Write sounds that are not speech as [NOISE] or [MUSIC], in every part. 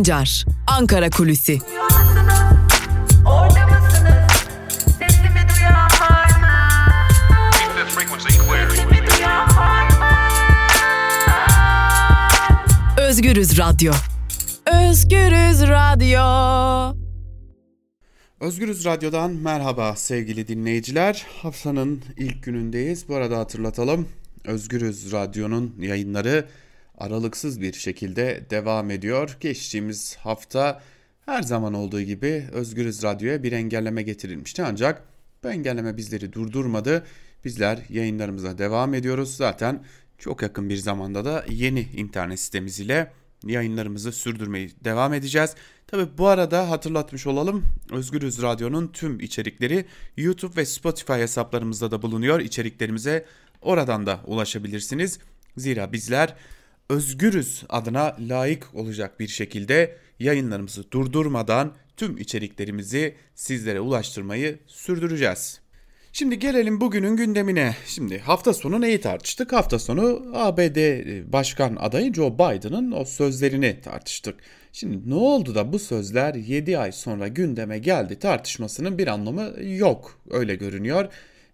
Sancar, Ankara Kulüsi. Özgürüz Radyo. Özgürüz Radyo. Özgürüz Radyo'dan merhaba sevgili dinleyiciler. Haftanın ilk günündeyiz. Bu arada hatırlatalım. Özgürüz Radyo'nun yayınları aralıksız bir şekilde devam ediyor. Geçtiğimiz hafta her zaman olduğu gibi Özgürüz Radyo'ya bir engelleme getirilmişti ancak bu engelleme bizleri durdurmadı. Bizler yayınlarımıza devam ediyoruz. Zaten çok yakın bir zamanda da yeni internet sitemiz ile yayınlarımızı sürdürmeyi devam edeceğiz. Tabi bu arada hatırlatmış olalım Özgürüz Radyo'nun tüm içerikleri YouTube ve Spotify hesaplarımızda da bulunuyor. İçeriklerimize oradan da ulaşabilirsiniz. Zira bizler özgürüz adına layık olacak bir şekilde yayınlarımızı durdurmadan tüm içeriklerimizi sizlere ulaştırmayı sürdüreceğiz. Şimdi gelelim bugünün gündemine. Şimdi hafta sonu neyi tartıştık? Hafta sonu ABD Başkan adayı Joe Biden'ın o sözlerini tartıştık. Şimdi ne oldu da bu sözler 7 ay sonra gündeme geldi tartışmasının bir anlamı yok öyle görünüyor.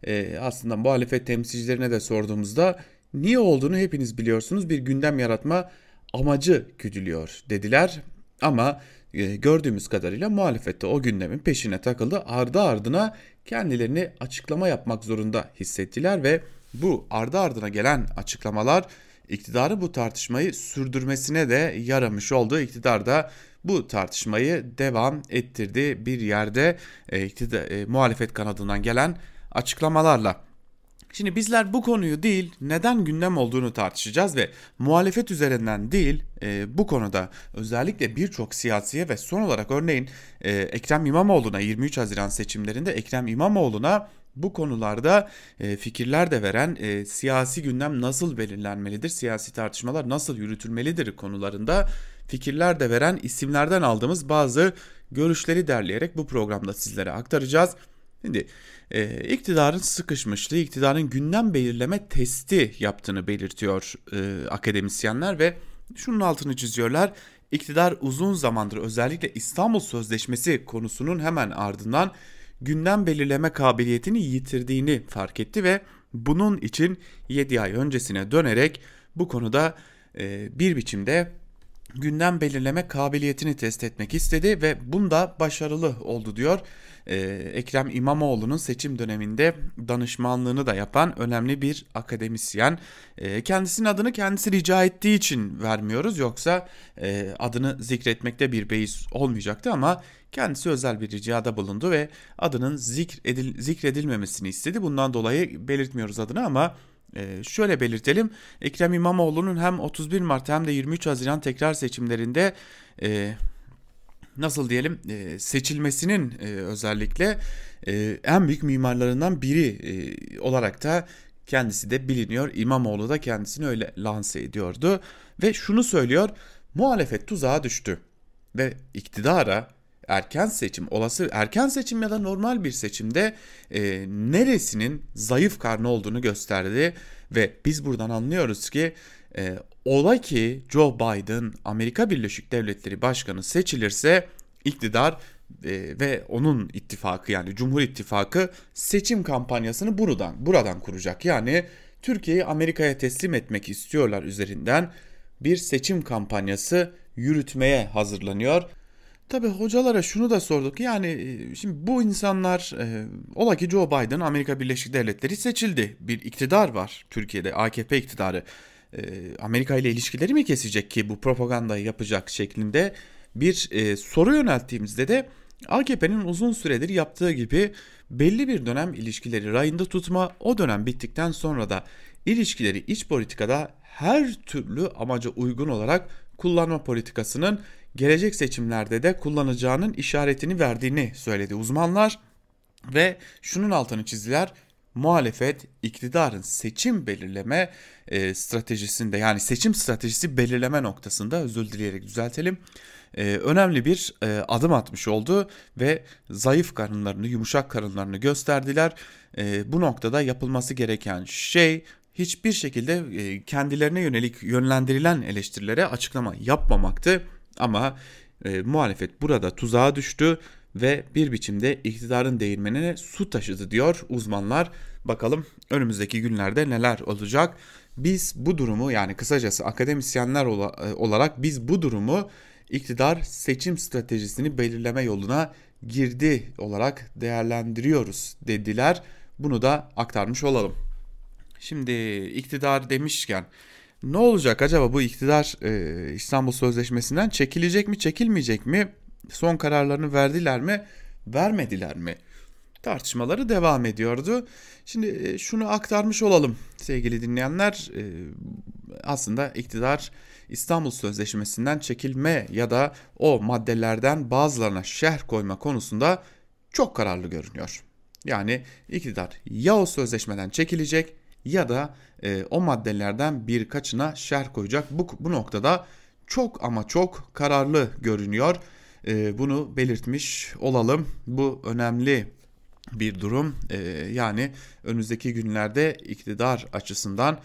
Ee, aslında muhalefet temsilcilerine de sorduğumuzda niye olduğunu hepiniz biliyorsunuz bir gündem yaratma amacı güdülüyor dediler. Ama e, gördüğümüz kadarıyla muhalefette o gündemin peşine takıldı. Ardı ardına kendilerini açıklama yapmak zorunda hissettiler ve bu ardı ardına gelen açıklamalar iktidarı bu tartışmayı sürdürmesine de yaramış oldu. İktidar da bu tartışmayı devam ettirdi bir yerde e, iktidar, e, muhalefet kanadından gelen açıklamalarla. Şimdi bizler bu konuyu değil neden gündem olduğunu tartışacağız ve muhalefet üzerinden değil e, bu konuda özellikle birçok siyasiye ve son olarak örneğin e, Ekrem İmamoğlu'na 23 Haziran seçimlerinde Ekrem İmamoğlu'na bu konularda e, fikirler de veren e, siyasi gündem nasıl belirlenmelidir, siyasi tartışmalar nasıl yürütülmelidir konularında fikirler de veren isimlerden aldığımız bazı görüşleri derleyerek bu programda sizlere aktaracağız. Şimdi e, iktidarın sıkışmışlığı, iktidarın gündem belirleme testi yaptığını belirtiyor e, akademisyenler ve şunun altını çiziyorlar. İktidar uzun zamandır özellikle İstanbul Sözleşmesi konusunun hemen ardından gündem belirleme kabiliyetini yitirdiğini fark etti ve bunun için 7 ay öncesine dönerek bu konuda e, bir biçimde gündem belirleme kabiliyetini test etmek istedi ve bunda başarılı oldu diyor. Ee, Ekrem İmamoğlu'nun seçim döneminde danışmanlığını da yapan önemli bir akademisyen. Ee, kendisinin adını kendisi rica ettiği için vermiyoruz yoksa e, adını zikretmekte bir beis olmayacaktı ama kendisi özel bir ricada bulundu ve adının zikredil, zikredilmemesini istedi. Bundan dolayı belirtmiyoruz adını ama ee, şöyle belirtelim Ekrem İmamoğlu'nun hem 31 Mart hem de 23 Haziran tekrar seçimlerinde e, nasıl diyelim e, seçilmesinin e, özellikle e, en büyük mimarlarından biri e, olarak da kendisi de biliniyor. İmamoğlu da kendisini öyle lanse ediyordu ve şunu söylüyor muhalefet tuzağa düştü ve iktidara erken seçim olası erken seçim ya da normal bir seçimde e, neresinin zayıf karnı olduğunu gösterdi ve biz buradan anlıyoruz ki e, ola ki Joe Biden Amerika Birleşik Devletleri Başkanı seçilirse iktidar e, ve onun ittifakı yani Cumhur İttifakı seçim kampanyasını buradan buradan kuracak. Yani Türkiye'yi Amerika'ya teslim etmek istiyorlar üzerinden bir seçim kampanyası yürütmeye hazırlanıyor. Tabi hocalara şunu da sorduk. Yani e, şimdi bu insanlar e, ola ki Joe Biden Amerika Birleşik Devletleri seçildi. Bir iktidar var Türkiye'de AKP iktidarı. E, Amerika ile ilişkileri mi kesecek ki bu propagandayı yapacak şeklinde bir e, soru yönelttiğimizde de AKP'nin uzun süredir yaptığı gibi belli bir dönem ilişkileri rayında tutma o dönem bittikten sonra da ilişkileri iç politikada her türlü amaca uygun olarak kullanma politikasının gelecek seçimlerde de kullanacağının işaretini verdiğini söyledi uzmanlar ve şunun altını çizdiler muhalefet iktidarın seçim belirleme e, stratejisinde yani seçim stratejisi belirleme noktasında özür dileyerek düzeltelim e, önemli bir e, adım atmış oldu ve zayıf karınlarını yumuşak karınlarını gösterdiler. E, bu noktada yapılması gereken şey hiçbir şekilde e, kendilerine yönelik yönlendirilen eleştirilere açıklama yapmamaktı. Ama e, muhalefet burada tuzağa düştü ve bir biçimde iktidarın değirmenine su taşıdı diyor uzmanlar. Bakalım önümüzdeki günlerde neler olacak. Biz bu durumu yani kısacası akademisyenler e, olarak biz bu durumu iktidar seçim stratejisini belirleme yoluna girdi olarak değerlendiriyoruz dediler. Bunu da aktarmış olalım. Şimdi iktidar demişken ne olacak acaba bu iktidar e, İstanbul Sözleşmesi'nden çekilecek mi çekilmeyecek mi? Son kararlarını verdiler mi vermediler mi? Tartışmaları devam ediyordu. Şimdi e, şunu aktarmış olalım sevgili dinleyenler. E, aslında iktidar İstanbul Sözleşmesi'nden çekilme ya da o maddelerden bazılarına şerh koyma konusunda çok kararlı görünüyor. Yani iktidar ya o sözleşmeden çekilecek ya da e, o maddelerden birkaçına şerh koyacak. Bu, bu noktada çok ama çok kararlı görünüyor. E, bunu belirtmiş olalım. Bu önemli bir durum. E, yani önümüzdeki günlerde iktidar açısından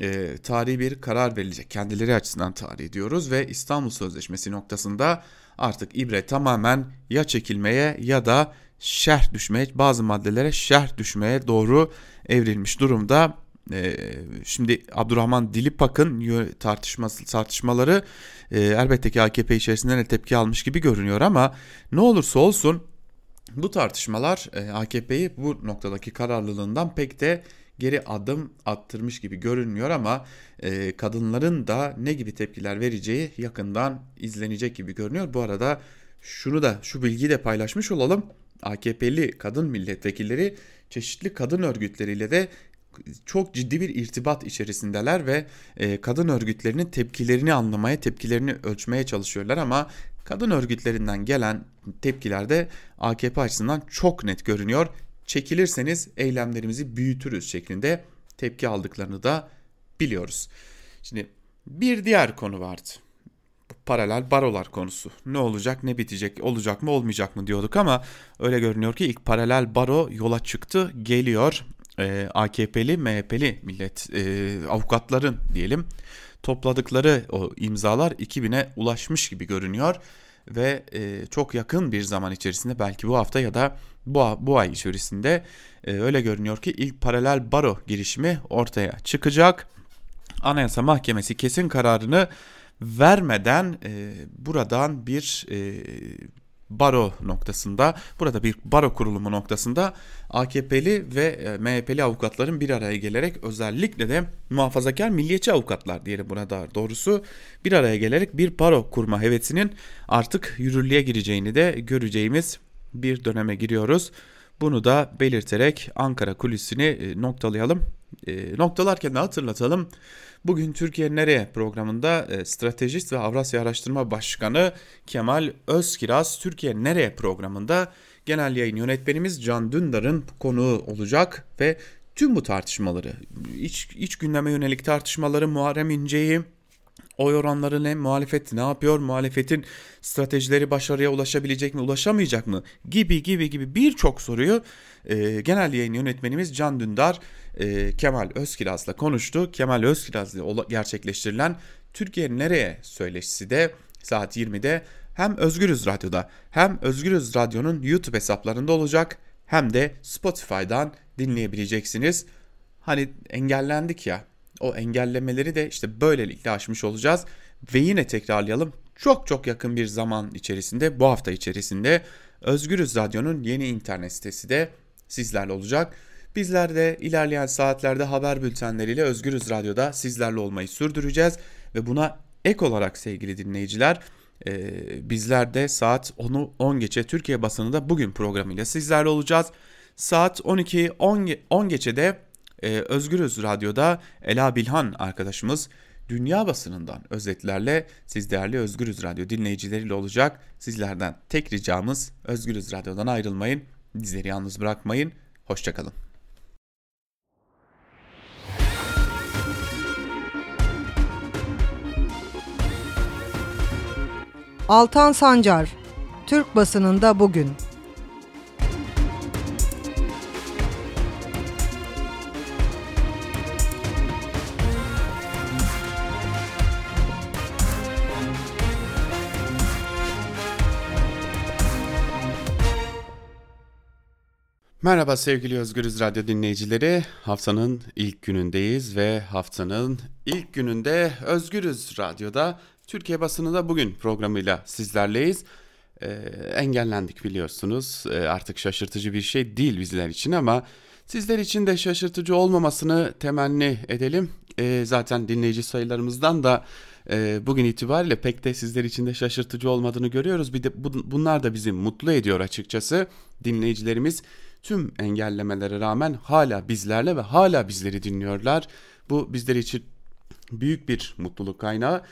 e, tarihi bir karar verilecek. Kendileri açısından tarihi diyoruz ve İstanbul Sözleşmesi noktasında artık ibre tamamen ya çekilmeye ya da şerh düşmeye bazı maddelere şerh düşmeye doğru evrilmiş durumda. Ee, şimdi Abdurrahman Dilipak'ın tartışması tartışmaları e, elbette ki AKP içerisinde de tepki almış gibi görünüyor ama ne olursa olsun bu tartışmalar e, AKP'yi bu noktadaki kararlılığından pek de geri adım attırmış gibi görünmüyor ama e, kadınların da ne gibi tepkiler vereceği yakından izlenecek gibi görünüyor. Bu arada şunu da şu bilgiyi de paylaşmış olalım. AKP'li kadın milletvekilleri çeşitli kadın örgütleriyle de çok ciddi bir irtibat içerisindeler ve e, kadın örgütlerinin tepkilerini anlamaya, tepkilerini ölçmeye çalışıyorlar ama kadın örgütlerinden gelen tepkiler de AKP açısından çok net görünüyor. Çekilirseniz eylemlerimizi büyütürüz şeklinde tepki aldıklarını da biliyoruz. Şimdi bir diğer konu vardı paralel barolar konusu. Ne olacak ne bitecek olacak mı olmayacak mı diyorduk ama öyle görünüyor ki ilk paralel baro yola çıktı geliyor. Ee, AKP'li MHP'li millet e, avukatların diyelim topladıkları o imzalar 2000'e ulaşmış gibi görünüyor ve e, çok yakın bir zaman içerisinde belki bu hafta ya da bu, bu ay içerisinde e, öyle görünüyor ki ilk paralel baro girişimi ortaya çıkacak. Anayasa Mahkemesi kesin kararını vermeden e, buradan bir e, baro noktasında burada bir baro kurulumu noktasında AKP'li ve e, MHP'li avukatların bir araya gelerek özellikle de muhafazakar milliyetçi avukatlar diyelim buna da doğrusu bir araya gelerek bir baro kurma hevesinin artık yürürlüğe gireceğini de göreceğimiz bir döneme giriyoruz. Bunu da belirterek Ankara kulisini e, noktalayalım. E, noktalarken de hatırlatalım. Bugün Türkiye Nereye programında e, stratejist ve Avrasya Araştırma Başkanı Kemal Özkiraz Türkiye Nereye programında genel yayın yönetmenimiz Can Dündar'ın konuğu olacak ve tüm bu tartışmaları, iç, iç gündeme yönelik tartışmaları Muharrem İnce'yi, oy oranları ne, muhalefet ne yapıyor, muhalefetin stratejileri başarıya ulaşabilecek mi, ulaşamayacak mı gibi gibi gibi birçok soruyu e, genel yayın yönetmenimiz Can Dündar e, Kemal Özkiraz'la konuştu. Kemal Özkiraz'la gerçekleştirilen Türkiye Nereye söyleşisi de saat 20'de hem Özgürüz Radyo'da hem Özgürüz Radyo'nun YouTube hesaplarında olacak hem de Spotify'dan dinleyebileceksiniz. Hani engellendik ya o engellemeleri de işte böylelikle aşmış olacağız ve yine tekrarlayalım çok çok yakın bir zaman içerisinde bu hafta içerisinde Özgürüz Radyo'nun yeni internet sitesi de sizlerle olacak. Bizler de ilerleyen saatlerde haber bültenleriyle Özgürüz Radyo'da sizlerle olmayı sürdüreceğiz ve buna ek olarak sevgili dinleyiciler e, bizler de saat 10'u 10 geçe Türkiye basınında bugün programıyla sizlerle olacağız. Saat 12 10, 10 geçe de e, Özgürüz Radyo'da Ela Bilhan arkadaşımız dünya basınından özetlerle siz değerli Özgürüz Radyo dinleyicileriyle olacak. Sizlerden tek ricamız Özgürüz Radyo'dan ayrılmayın, bizleri yalnız bırakmayın. Hoşçakalın. Altan Sancar, Türk basınında bugün. Merhaba sevgili Özgürüz Radyo dinleyicileri. Haftanın ilk günündeyiz ve haftanın ilk gününde Özgürüz Radyo'da Türkiye basınında bugün programıyla sizlerleyiz. Ee, engellendik biliyorsunuz. Ee, artık şaşırtıcı bir şey değil bizler için ama sizler için de şaşırtıcı olmamasını temenni edelim. Ee, zaten dinleyici sayılarımızdan da e, bugün itibariyle pek de sizler için de şaşırtıcı olmadığını görüyoruz. Bir de bu, bunlar da bizi mutlu ediyor açıkçası. Dinleyicilerimiz tüm engellemelere rağmen hala bizlerle ve hala bizleri dinliyorlar. Bu bizler için büyük bir mutluluk kaynağı.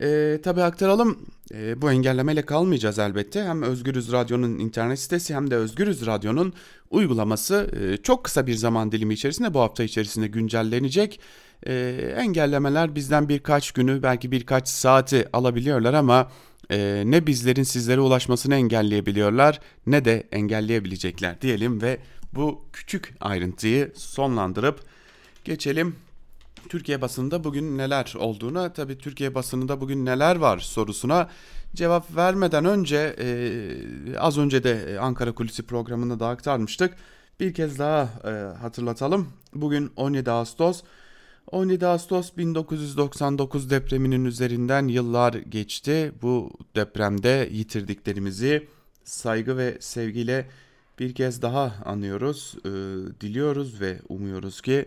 E, tabii aktaralım e, bu engellemeyle kalmayacağız elbette. Hem Özgürüz Radyo'nun internet sitesi hem de Özgürüz Radyo'nun uygulaması e, çok kısa bir zaman dilimi içerisinde bu hafta içerisinde güncellenecek. E, engellemeler bizden birkaç günü belki birkaç saati alabiliyorlar ama e, ne bizlerin sizlere ulaşmasını engelleyebiliyorlar ne de engelleyebilecekler diyelim ve bu küçük ayrıntıyı sonlandırıp geçelim Türkiye basında bugün neler olduğuna tabi Türkiye basınında bugün neler var sorusuna cevap vermeden önce e, az önce de Ankara Kulisi programında da aktarmıştık. Bir kez daha e, hatırlatalım. Bugün 17 Ağustos 17 Ağustos 1999 depreminin üzerinden yıllar geçti. Bu depremde yitirdiklerimizi saygı ve sevgiyle bir kez daha anıyoruz, e, diliyoruz ve umuyoruz ki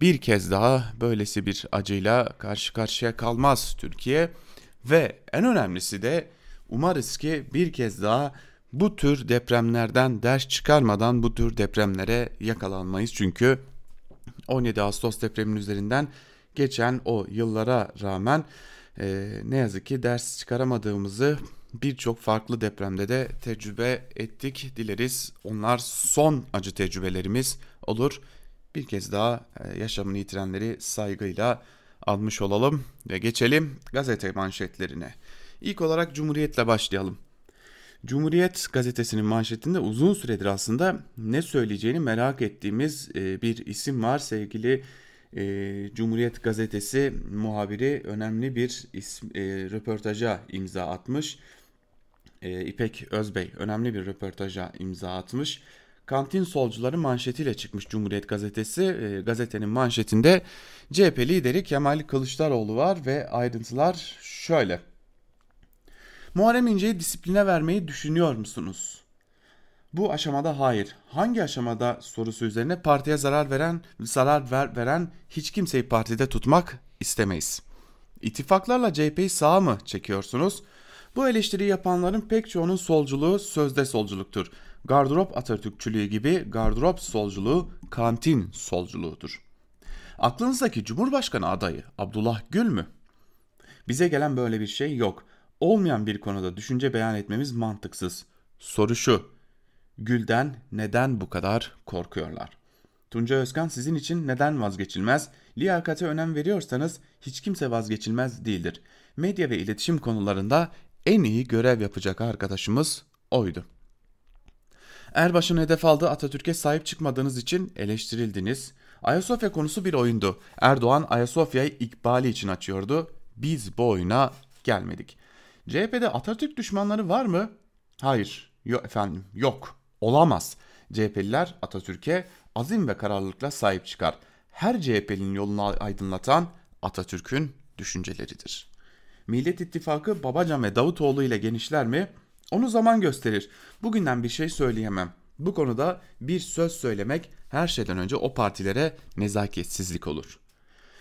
bir kez daha böylesi bir acıyla karşı karşıya kalmaz Türkiye ve en önemlisi de umarız ki bir kez daha bu tür depremlerden ders çıkarmadan bu tür depremlere yakalanmayız çünkü 17 Ağustos depreminin üzerinden geçen o yıllara rağmen e, ne yazık ki ders çıkaramadığımızı birçok farklı depremde de tecrübe ettik. Dileriz onlar son acı tecrübelerimiz olur. Bir kez daha e, yaşamını yitirenleri saygıyla almış olalım ve geçelim gazete manşetlerine. İlk olarak Cumhuriyet'le başlayalım. Cumhuriyet gazetesinin manşetinde uzun süredir aslında ne söyleyeceğini merak ettiğimiz e, bir isim var. Sevgili e, Cumhuriyet gazetesi muhabiri önemli bir isim, röportaja imza atmış. İpek Özbey önemli bir röportaja imza atmış. Kantin solcuları manşetiyle çıkmış Cumhuriyet gazetesi. E, gazetenin manşetinde CHP lideri Kemal Kılıçdaroğlu var ve ayrıntılar şöyle. Muharrem İnce'yi disipline vermeyi düşünüyor musunuz? Bu aşamada hayır. Hangi aşamada sorusu üzerine partiye zarar veren, zarar ver, veren hiç kimseyi partide tutmak istemeyiz. İttifaklarla CHP'yi sağa mı çekiyorsunuz? Bu eleştiri yapanların pek çoğunun solculuğu sözde solculuktur. Gardırop Atatürkçülüğü gibi gardırop solculuğu kantin solculuğudur. Aklınızdaki Cumhurbaşkanı adayı Abdullah Gül mü? Bize gelen böyle bir şey yok olmayan bir konuda düşünce beyan etmemiz mantıksız. Soru şu. Gül'den neden bu kadar korkuyorlar? Tunca Özkan sizin için neden vazgeçilmez? Liyakate önem veriyorsanız hiç kimse vazgeçilmez değildir. Medya ve iletişim konularında en iyi görev yapacak arkadaşımız oydu. Erbaş'ın hedef aldığı Atatürk'e sahip çıkmadığınız için eleştirildiniz. Ayasofya konusu bir oyundu. Erdoğan Ayasofya'yı ikbali için açıyordu. Biz bu oyuna gelmedik. CHP'de Atatürk düşmanları var mı? Hayır. Yok efendim. Yok. Olamaz. CHP'liler Atatürk'e azim ve kararlılıkla sahip çıkar. Her CHP'nin yolunu aydınlatan Atatürk'ün düşünceleridir. Millet İttifakı Babacan ve Davutoğlu ile genişler mi? Onu zaman gösterir. Bugünden bir şey söyleyemem. Bu konuda bir söz söylemek her şeyden önce o partilere nezaketsizlik olur.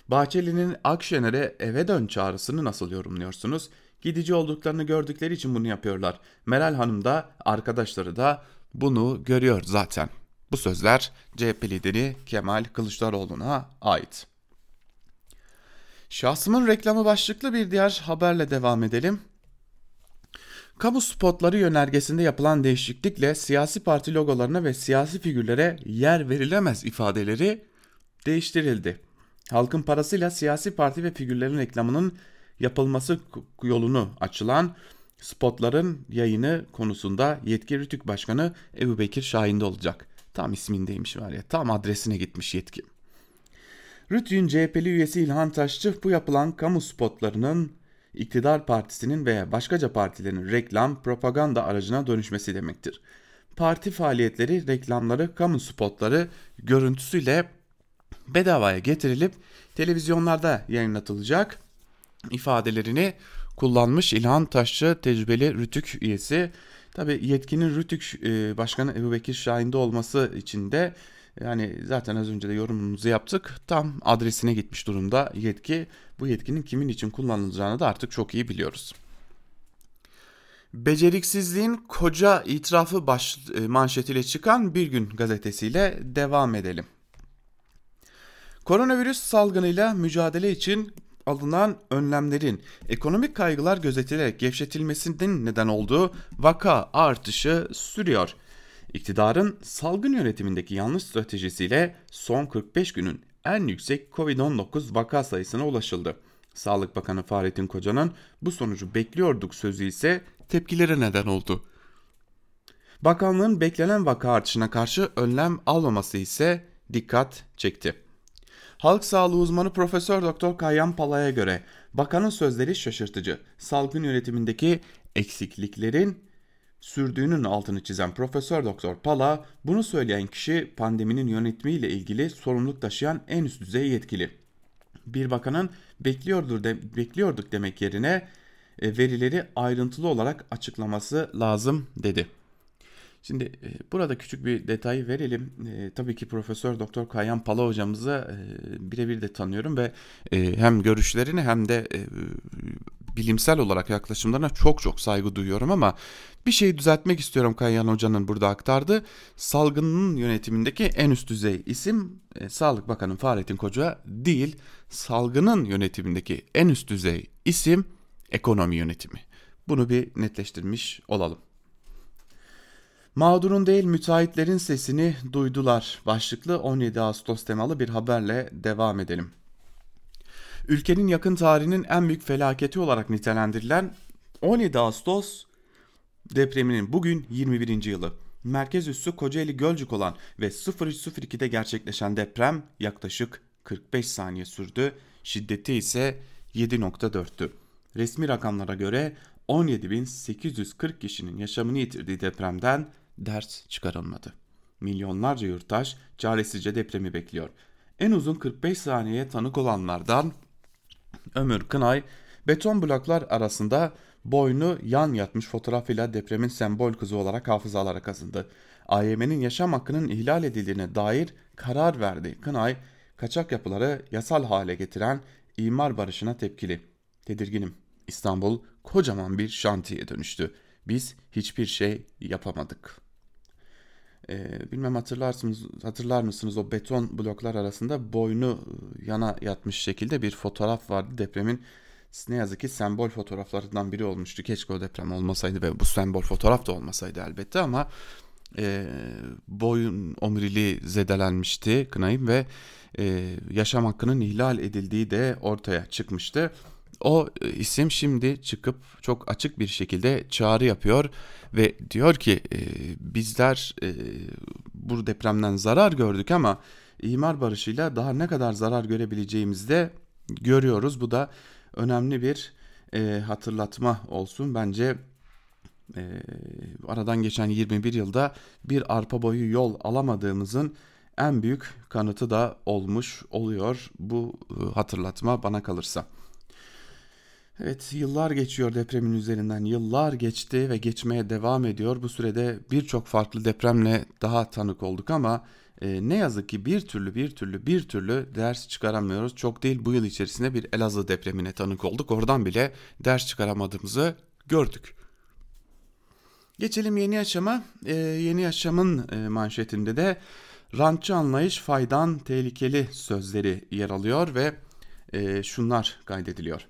Bahçeli'nin Akşener'e eve dön çağrısını nasıl yorumluyorsunuz? gidici olduklarını gördükleri için bunu yapıyorlar. Meral Hanım da arkadaşları da bunu görüyor zaten. Bu sözler CHP lideri Kemal Kılıçdaroğlu'na ait. Şahsımın reklamı başlıklı bir diğer haberle devam edelim. Kamu spotları yönergesinde yapılan değişiklikle siyasi parti logolarına ve siyasi figürlere yer verilemez ifadeleri değiştirildi. Halkın parasıyla siyasi parti ve figürlerin reklamının yapılması yolunu açılan spotların yayını konusunda yetki Rütük Başkanı Ebu Bekir Şahin'de olacak. Tam ismindeymiş var ya tam adresine gitmiş yetki. Rütük'ün CHP'li üyesi İlhan Taşçı bu yapılan kamu spotlarının iktidar partisinin veya başkaca partilerin reklam, propaganda aracına dönüşmesi demektir. parti faaliyetleri, reklamları, kamu spotları görüntüsüyle bedavaya getirilip televizyonlarda yayınlatılacak ifadelerini kullanmış İlhan Taşçı tecrübeli Rütük üyesi. Tabi yetkinin Rütük e, Başkanı Ebu Bekir Şahin'de olması için de yani zaten az önce de yorumumuzu yaptık. Tam adresine gitmiş durumda yetki. Bu yetkinin kimin için kullanılacağını da artık çok iyi biliyoruz. Beceriksizliğin koca itirafı baş, e, manşetiyle çıkan Bir Gün gazetesiyle devam edelim. Koronavirüs salgınıyla mücadele için alınan önlemlerin ekonomik kaygılar gözetilerek gevşetilmesinin neden olduğu vaka artışı sürüyor. İktidarın salgın yönetimindeki yanlış stratejisiyle son 45 günün en yüksek Covid-19 vaka sayısına ulaşıldı. Sağlık Bakanı Fahrettin Koca'nın bu sonucu bekliyorduk sözü ise tepkilere neden oldu. Bakanlığın beklenen vaka artışına karşı önlem almaması ise dikkat çekti. Halk sağlığı uzmanı Profesör Doktor Kayyan Pala'ya göre bakanın sözleri şaşırtıcı. Salgın yönetimindeki eksikliklerin sürdüğünün altını çizen Profesör Doktor Pala, bunu söyleyen kişi pandeminin yönetimiyle ilgili sorumluluk taşıyan en üst düzey yetkili. Bir bakanın bekliyordur de, bekliyorduk demek yerine e, verileri ayrıntılı olarak açıklaması lazım dedi. Şimdi e, burada küçük bir detayı verelim. E, tabii ki Profesör Doktor Kayhan Pala hocamızı e, birebir de tanıyorum ve e, hem görüşlerini hem de e, bilimsel olarak yaklaşımlarına çok çok saygı duyuyorum ama bir şeyi düzeltmek istiyorum Kayhan Hoca'nın burada aktardı. Salgının yönetimindeki en üst düzey isim e, Sağlık Bakanı Fahrettin Koca değil. Salgının yönetimindeki en üst düzey isim ekonomi yönetimi. Bunu bir netleştirmiş olalım. Mağdurun değil müteahhitlerin sesini duydular. Başlıklı 17 Ağustos temalı bir haberle devam edelim. Ülkenin yakın tarihinin en büyük felaketi olarak nitelendirilen 17 Ağustos depreminin bugün 21. yılı. Merkez üssü Kocaeli Gölcük olan ve 0302'de gerçekleşen deprem yaklaşık 45 saniye sürdü. Şiddeti ise 7.4'tü. Resmi rakamlara göre 17.840 kişinin yaşamını yitirdiği depremden ders çıkarılmadı. Milyonlarca yurttaş çaresizce depremi bekliyor. En uzun 45 saniyeye tanık olanlardan Ömür Kınay beton bloklar arasında boynu yan yatmış fotoğrafıyla depremin sembol kızı olarak hafızalara kazındı. AYM'nin yaşam hakkının ihlal edildiğine dair karar verdi. Kınay, kaçak yapıları yasal hale getiren imar barışına tepkili. Tedirginim. İstanbul kocaman bir şantiye dönüştü. Biz hiçbir şey yapamadık. Ee, bilmem hatırlarsınız, hatırlar mısınız o beton bloklar arasında boynu e, yana yatmış şekilde bir fotoğraf vardı. Depremin ne yazık ki sembol fotoğraflarından biri olmuştu. Keşke o deprem olmasaydı ve bu sembol fotoğraf da olmasaydı elbette ama e, boyun omuriliği zedelenmişti Kınay'ın ve e, yaşam hakkının ihlal edildiği de ortaya çıkmıştı. O e, isim şimdi çıkıp çok açık bir şekilde çağrı yapıyor ve diyor ki e, bizler e, bu depremden zarar gördük ama imar barışıyla daha ne kadar zarar görebileceğimizi de görüyoruz. Bu da önemli bir e, hatırlatma olsun. Bence e, aradan geçen 21 yılda bir arpa boyu yol alamadığımızın en büyük kanıtı da olmuş oluyor bu e, hatırlatma bana kalırsa. Evet yıllar geçiyor depremin üzerinden yıllar geçti ve geçmeye devam ediyor. Bu sürede birçok farklı depremle daha tanık olduk ama e, ne yazık ki bir türlü bir türlü bir türlü ders çıkaramıyoruz. Çok değil bu yıl içerisinde bir Elazığ depremine tanık olduk. Oradan bile ders çıkaramadığımızı gördük. Geçelim yeni yaşama. E, yeni yaşamın e, manşetinde de rantçı anlayış faydan tehlikeli sözleri yer alıyor ve e, şunlar kaydediliyor.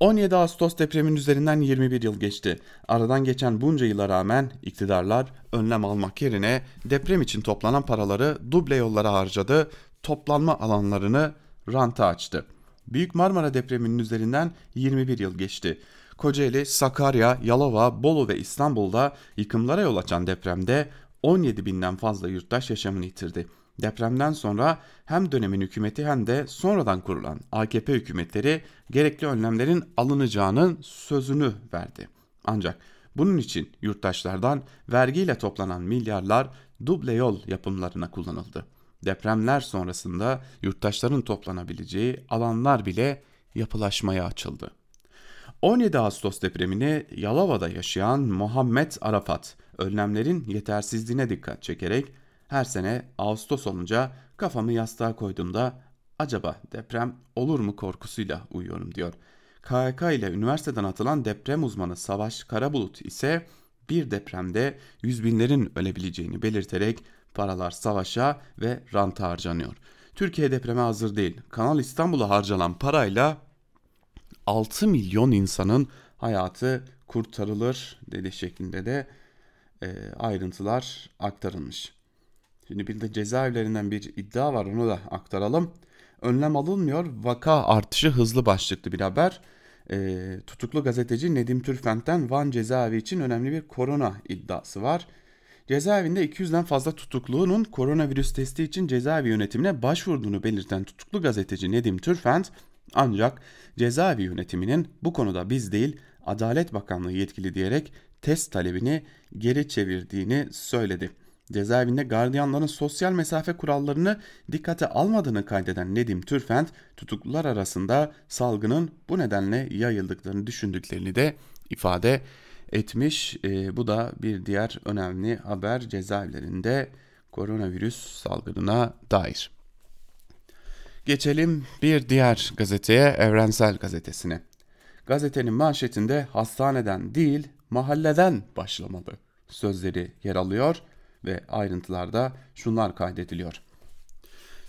17 Ağustos depremin üzerinden 21 yıl geçti. Aradan geçen bunca yıla rağmen iktidarlar önlem almak yerine deprem için toplanan paraları duble yollara harcadı, toplanma alanlarını ranta açtı. Büyük Marmara depreminin üzerinden 21 yıl geçti. Kocaeli, Sakarya, Yalova, Bolu ve İstanbul'da yıkımlara yol açan depremde 17 binden fazla yurttaş yaşamını yitirdi. Depremden sonra hem dönemin hükümeti hem de sonradan kurulan AKP hükümetleri gerekli önlemlerin alınacağının sözünü verdi. Ancak Bunun için yurttaşlardan vergiyle toplanan milyarlar duble yol yapımlarına kullanıldı. Depremler sonrasında yurttaşların toplanabileceği alanlar bile yapılaşmaya açıldı. 17 Ağustos depremini Yalova'da yaşayan Muhammed Arafat önlemlerin yetersizliğine dikkat çekerek her sene Ağustos olunca kafamı yastığa koyduğumda acaba deprem olur mu korkusuyla uyuyorum diyor. KHK ile üniversiteden atılan deprem uzmanı Savaş Karabulut ise bir depremde yüz binlerin ölebileceğini belirterek paralar savaşa ve ranta harcanıyor. Türkiye depreme hazır değil. Kanal İstanbul'a harcanan parayla 6 milyon insanın hayatı kurtarılır dedi şeklinde de e, ayrıntılar aktarılmış. Şimdi bir de cezaevlerinden bir iddia var onu da aktaralım. Önlem alınmıyor vaka artışı hızlı başlıklı bir haber. E, tutuklu gazeteci Nedim Türfent'ten Van cezaevi için önemli bir korona iddiası var. Cezaevinde 200'den fazla tutuklunun koronavirüs testi için cezaevi yönetimine başvurduğunu belirten tutuklu gazeteci Nedim Türfent ancak cezaevi yönetiminin bu konuda biz değil Adalet Bakanlığı yetkili diyerek test talebini geri çevirdiğini söyledi. Cezaevinde gardiyanların sosyal mesafe kurallarını dikkate almadığını kaydeden Nedim Türfent, tutuklular arasında salgının bu nedenle yayıldıklarını düşündüklerini de ifade etmiş. E, bu da bir diğer önemli haber cezaevlerinde koronavirüs salgınına dair. Geçelim bir diğer gazeteye Evrensel Gazetesi'ne. Gazetenin manşetinde hastaneden değil mahalleden başlamalı sözleri yer alıyor ve ayrıntılarda şunlar kaydediliyor.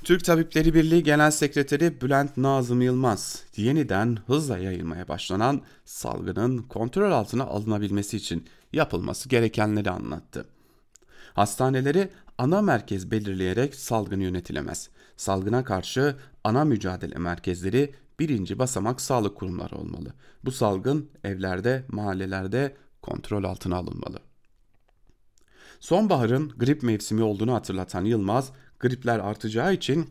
Türk Tabipleri Birliği Genel Sekreteri Bülent Nazım Yılmaz, yeniden hızla yayılmaya başlanan salgının kontrol altına alınabilmesi için yapılması gerekenleri anlattı. Hastaneleri ana merkez belirleyerek salgın yönetilemez. Salgına karşı ana mücadele merkezleri birinci basamak sağlık kurumları olmalı. Bu salgın evlerde, mahallelerde kontrol altına alınmalı. Sonbaharın grip mevsimi olduğunu hatırlatan Yılmaz, gripler artacağı için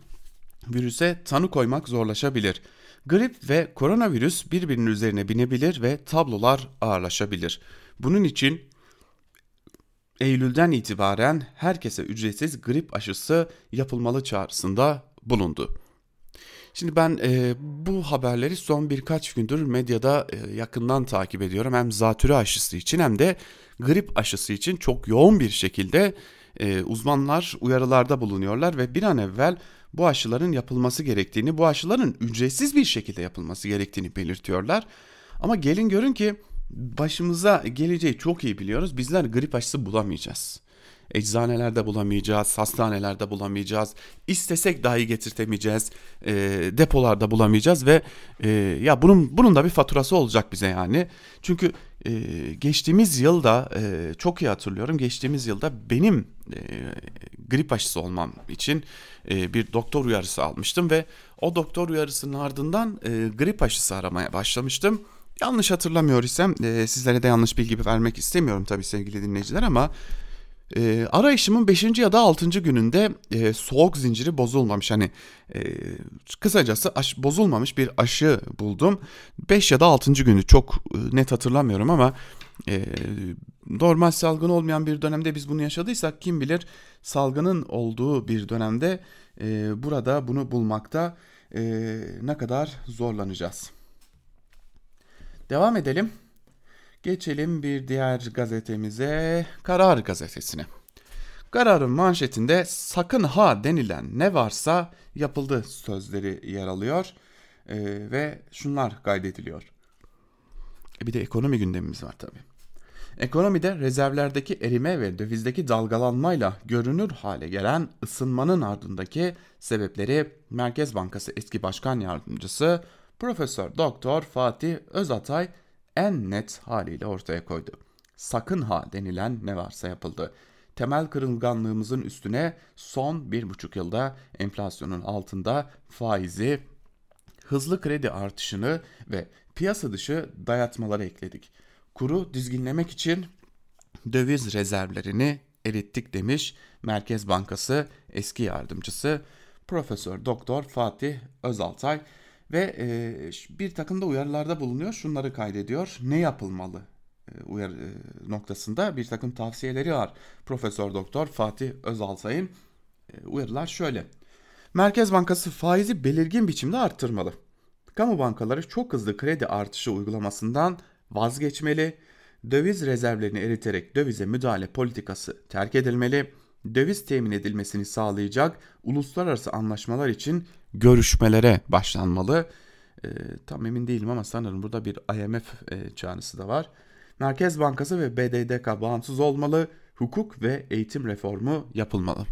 virüse tanı koymak zorlaşabilir. Grip ve koronavirüs birbirinin üzerine binebilir ve tablolar ağırlaşabilir. Bunun için Eylül'den itibaren herkese ücretsiz grip aşısı yapılmalı çağrısında bulundu. Şimdi ben e, bu haberleri son birkaç gündür medyada e, yakından takip ediyorum. Hem zatürre aşısı için hem de grip aşısı için çok yoğun bir şekilde e, uzmanlar uyarılarda bulunuyorlar ve bir an evvel bu aşıların yapılması gerektiğini, bu aşıların ücretsiz bir şekilde yapılması gerektiğini belirtiyorlar. Ama gelin görün ki başımıza geleceği çok iyi biliyoruz. Bizler grip aşısı bulamayacağız. Eczanelerde bulamayacağız, hastanelerde bulamayacağız, istesek dahi getirtemeyeceğiz, e, depolarda bulamayacağız ve e, ya bunun bunun da bir faturası olacak bize yani. Çünkü e, geçtiğimiz yılda e, çok iyi hatırlıyorum. Geçtiğimiz yılda benim e, grip aşısı olmam için e, bir doktor uyarısı almıştım ve o doktor uyarısının ardından e, grip aşısı aramaya başlamıştım. Yanlış hatırlamıyor isem e, sizlere de yanlış bilgi vermek istemiyorum tabii sevgili dinleyiciler ama e, arayışımın 5. ya da 6. gününde e, soğuk zinciri bozulmamış. Hani e, kısacası aş, bozulmamış bir aşı buldum. 5 ya da 6. günü çok e, net hatırlamıyorum ama e, normal salgın olmayan bir dönemde biz bunu yaşadıysak kim bilir salgının olduğu bir dönemde e, burada bunu bulmakta e, ne kadar zorlanacağız. Devam edelim. Geçelim bir diğer gazetemize Karar gazetesine. Kararın manşetinde sakın ha denilen ne varsa yapıldı sözleri yer alıyor ee, ve şunlar kaydediliyor. E bir de ekonomi gündemimiz var tabi. Ekonomide rezervlerdeki erime ve dövizdeki dalgalanmayla görünür hale gelen ısınmanın ardındaki sebepleri Merkez Bankası eski başkan yardımcısı Profesör Doktor Fatih Özatay en net haliyle ortaya koydu. Sakın ha denilen ne varsa yapıldı. Temel kırılganlığımızın üstüne son bir buçuk yılda enflasyonun altında faizi, hızlı kredi artışını ve piyasa dışı dayatmaları ekledik. Kuru dizginlemek için döviz rezervlerini erittik demiş Merkez Bankası eski yardımcısı Profesör Doktor Fatih Özaltay ve e, bir takım da uyarılarda bulunuyor. Şunları kaydediyor. Ne yapılmalı uyarı noktasında bir takım tavsiyeleri var. Profesör Doktor Fatih Özaltay'ın uyarılar şöyle. Merkez Bankası faizi belirgin biçimde arttırmalı. Kamu bankaları çok hızlı kredi artışı uygulamasından vazgeçmeli, döviz rezervlerini eriterek dövize müdahale politikası terk edilmeli, döviz temin edilmesini sağlayacak uluslararası anlaşmalar için görüşmelere başlanmalı. E, tam emin değilim ama sanırım burada bir IMF e, çağrısı da var. Merkez Bankası ve BDDK bağımsız olmalı, hukuk ve eğitim reformu yapılmalı.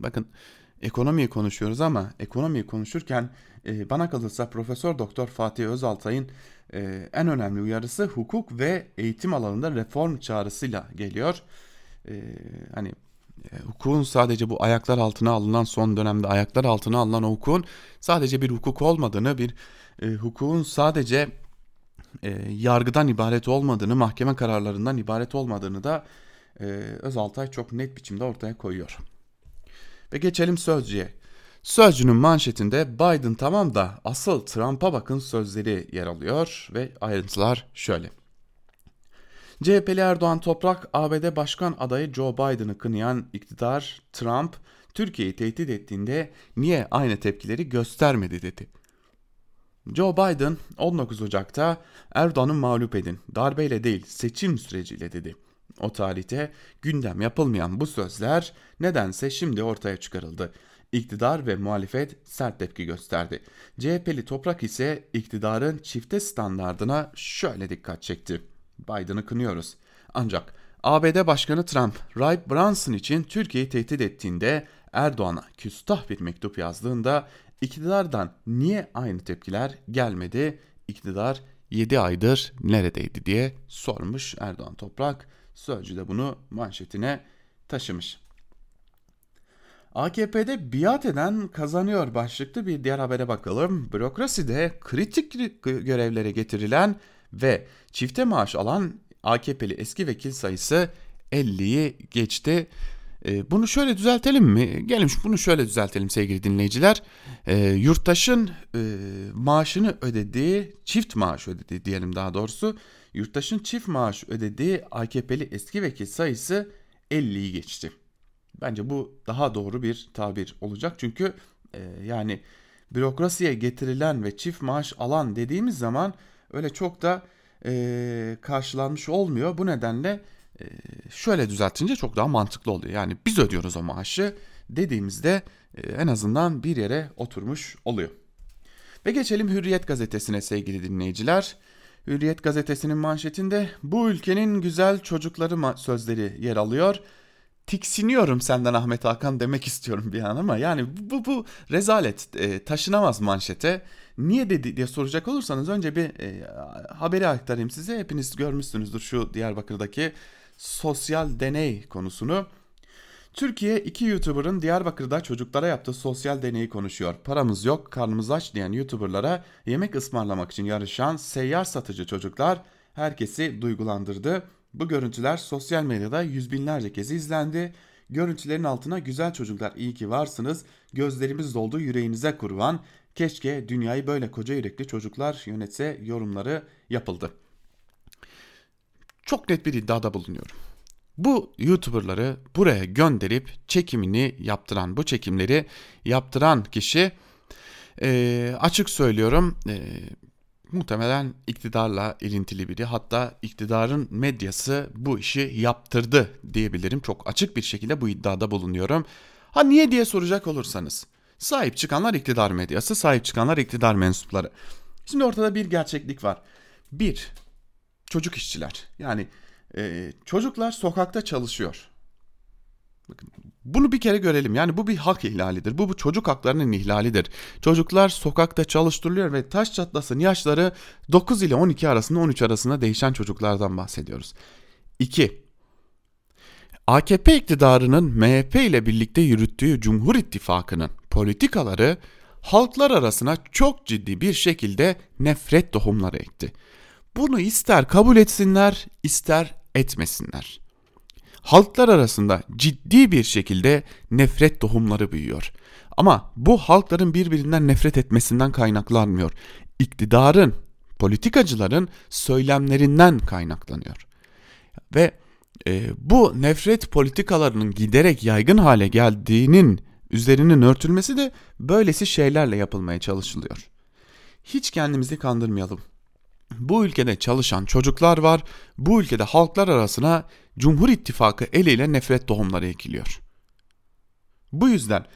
Bakın ekonomiyi konuşuyoruz ama ekonomiyi konuşurken e, bana kalırsa Profesör Doktor Fatih Özaltay'ın e, en önemli uyarısı hukuk ve eğitim alanında reform çağrısıyla geliyor. E, hani hukukun sadece bu ayaklar altına alınan son dönemde ayaklar altına alınan hukukun sadece bir hukuk olmadığını, bir e, hukukun sadece e, yargıdan ibaret olmadığını, mahkeme kararlarından ibaret olmadığını da e, Özaltay çok net biçimde ortaya koyuyor. Ve geçelim Sözcü'ye. Sözcü'nün manşetinde Biden tamam da asıl Trump'a bakın sözleri yer alıyor ve ayrıntılar şöyle. CHP'li Erdoğan Toprak, ABD Başkan adayı Joe Biden'ı kınayan iktidar Trump, Türkiye'yi tehdit ettiğinde niye aynı tepkileri göstermedi dedi. Joe Biden 19 Ocak'ta Erdoğan'ı mağlup edin, darbeyle değil seçim süreciyle dedi. O tarihte gündem yapılmayan bu sözler nedense şimdi ortaya çıkarıldı. İktidar ve muhalefet sert tepki gösterdi. CHP'li Toprak ise iktidarın çifte standardına şöyle dikkat çekti. Biden'ı kınıyoruz. Ancak ABD Başkanı Trump, Ray Brunson için Türkiye'yi tehdit ettiğinde Erdoğan'a küstah bir mektup yazdığında iktidardan niye aynı tepkiler gelmedi? İktidar 7 aydır neredeydi diye sormuş Erdoğan Toprak. Sözcü de bunu manşetine taşımış. AKP'de biat eden kazanıyor başlıklı bir diğer habere bakalım. Bürokraside kritik görevlere getirilen ve çifte maaş alan AKP'li eski vekil sayısı 50'yi geçti. Ee, bunu şöyle düzeltelim mi? Gelin bunu şöyle düzeltelim sevgili dinleyiciler. E, yurttaşın e, maaşını ödediği, çift maaş ödediği diyelim daha doğrusu. Yurttaşın çift maaş ödediği AKP'li eski vekil sayısı 50'yi geçti. Bence bu daha doğru bir tabir olacak. Çünkü e, yani bürokrasiye getirilen ve çift maaş alan dediğimiz zaman öyle çok da e, karşılanmış olmuyor. Bu nedenle e, şöyle düzeltince çok daha mantıklı oluyor. Yani biz ödüyoruz o maaşı dediğimizde e, en azından bir yere oturmuş oluyor. Ve geçelim Hürriyet gazetesine sevgili dinleyiciler. Hürriyet gazetesinin manşetinde bu ülkenin güzel çocukları sözleri yer alıyor tiksiniyorum senden Ahmet Hakan demek istiyorum bir an ama yani bu bu rezalet e, taşınamaz manşete. Niye dedi diye soracak olursanız önce bir e, haberi aktarayım size. Hepiniz görmüşsünüzdür şu Diyarbakır'daki sosyal deney konusunu. Türkiye iki YouTuber'ın Diyarbakır'da çocuklara yaptığı sosyal deneyi konuşuyor. Paramız yok, karnımız aç diyen YouTuber'lara yemek ısmarlamak için yarışan seyyar satıcı çocuklar herkesi duygulandırdı. Bu görüntüler sosyal medyada yüz binlerce kez izlendi. Görüntülerin altına güzel çocuklar iyi ki varsınız, gözlerimiz doldu yüreğinize kurban, keşke dünyayı böyle koca yürekli çocuklar yönetse yorumları yapıldı. Çok net bir iddiada bulunuyorum. Bu YouTuber'ları buraya gönderip çekimini yaptıran, bu çekimleri yaptıran kişi e, açık söylüyorum e, muhtemelen iktidarla ilintili biri. Hatta iktidarın medyası bu işi yaptırdı diyebilirim. Çok açık bir şekilde bu iddiada bulunuyorum. Ha niye diye soracak olursanız. Sahip çıkanlar iktidar medyası, sahip çıkanlar iktidar mensupları. Şimdi ortada bir gerçeklik var. Bir, çocuk işçiler. Yani e, çocuklar sokakta çalışıyor. Bakın bunu bir kere görelim. Yani bu bir hak ihlalidir. Bu, bu çocuk haklarının ihlalidir. Çocuklar sokakta çalıştırılıyor ve taş çatlasın yaşları 9 ile 12 arasında 13 arasında değişen çocuklardan bahsediyoruz. 2. AKP iktidarının MHP ile birlikte yürüttüğü Cumhur İttifakı'nın politikaları halklar arasına çok ciddi bir şekilde nefret tohumları ekti. Bunu ister kabul etsinler, ister etmesinler halklar arasında ciddi bir şekilde nefret tohumları büyüyor. Ama bu halkların birbirinden nefret etmesinden kaynaklanmıyor. İktidarın, politikacıların söylemlerinden kaynaklanıyor. Ve e, bu nefret politikalarının giderek yaygın hale geldiğinin üzerinin örtülmesi de böylesi şeylerle yapılmaya çalışılıyor. Hiç kendimizi kandırmayalım. Bu ülkede çalışan çocuklar var. Bu ülkede halklar arasına Cumhur İttifakı eliyle nefret tohumları ekiliyor. Bu yüzden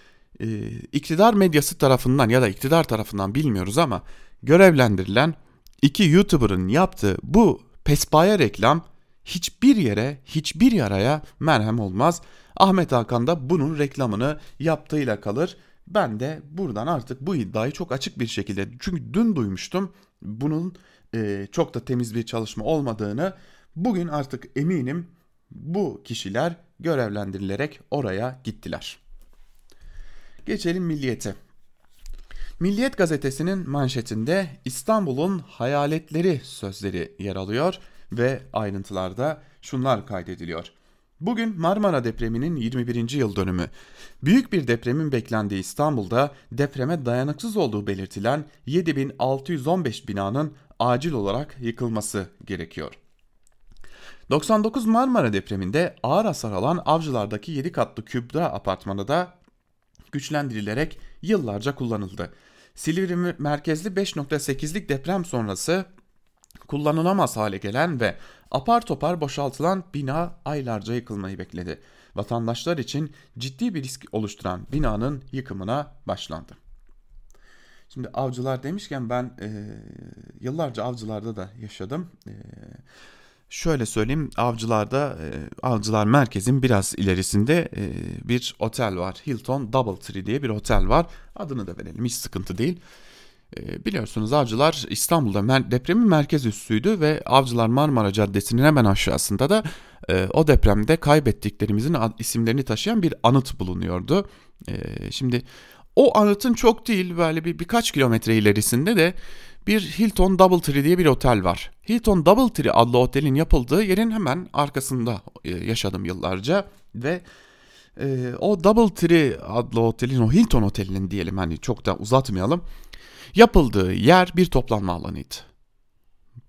e, iktidar medyası tarafından ya da iktidar tarafından bilmiyoruz ama görevlendirilen iki YouTuber'ın yaptığı bu pespaya reklam hiçbir yere, hiçbir yaraya merhem olmaz. Ahmet Hakan da bunun reklamını yaptığıyla kalır. Ben de buradan artık bu iddiayı çok açık bir şekilde çünkü dün duymuştum bunun e, çok da temiz bir çalışma olmadığını. Bugün artık eminim bu kişiler görevlendirilerek oraya gittiler. Geçelim Milliyet'e. Milliyet gazetesinin manşetinde İstanbul'un hayaletleri sözleri yer alıyor ve ayrıntılarda şunlar kaydediliyor. Bugün Marmara depreminin 21. yıl dönümü. Büyük bir depremin beklendiği İstanbul'da depreme dayanıksız olduğu belirtilen 7615 binanın acil olarak yıkılması gerekiyor. 99 Marmara depreminde ağır hasar alan Avcılar'daki 7 katlı Kübra apartmanı da güçlendirilerek yıllarca kullanıldı. Silivri merkezli 5.8'lik deprem sonrası kullanılamaz hale gelen ve apar topar boşaltılan bina aylarca yıkılmayı bekledi. Vatandaşlar için ciddi bir risk oluşturan binanın yıkımına başlandı. Şimdi avcılar demişken ben e, yıllarca avcılarda da yaşadım. E, şöyle söyleyeyim avcılarda e, avcılar merkezin biraz ilerisinde e, bir otel var. Hilton Double Tree diye bir otel var. Adını da verelim hiç sıkıntı değil. E, biliyorsunuz avcılar İstanbul'da depremin merkez üssüydü ve avcılar Marmara Caddesi'nin hemen aşağısında da e, o depremde kaybettiklerimizin isimlerini taşıyan bir anıt bulunuyordu. E, şimdi o anıtın çok değil böyle bir birkaç kilometre ilerisinde de bir Hilton Double Tree diye bir otel var. Hilton Double Tree adlı otelin yapıldığı yerin hemen arkasında e, yaşadım yıllarca ve e, o Double Tree adlı otelin o Hilton otelinin diyelim hani çok da uzatmayalım. Yapıldığı yer bir toplanma alanıydı.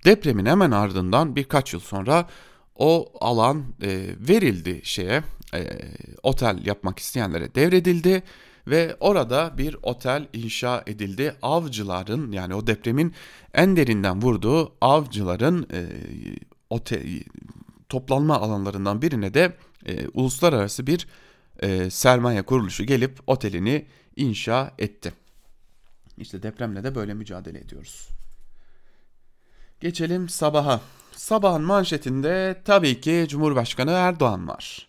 Depremin hemen ardından birkaç yıl sonra o alan e, verildi şeye e, otel yapmak isteyenlere devredildi ve orada bir otel inşa edildi. Avcıların yani o depremin en derinden vurduğu avcıların e, otel, toplanma alanlarından birine de e, uluslararası bir e, sermaye kuruluşu gelip otelini inşa etti. İşte depremle de böyle mücadele ediyoruz. Geçelim sabaha. Sabahın manşetinde tabii ki Cumhurbaşkanı Erdoğan var.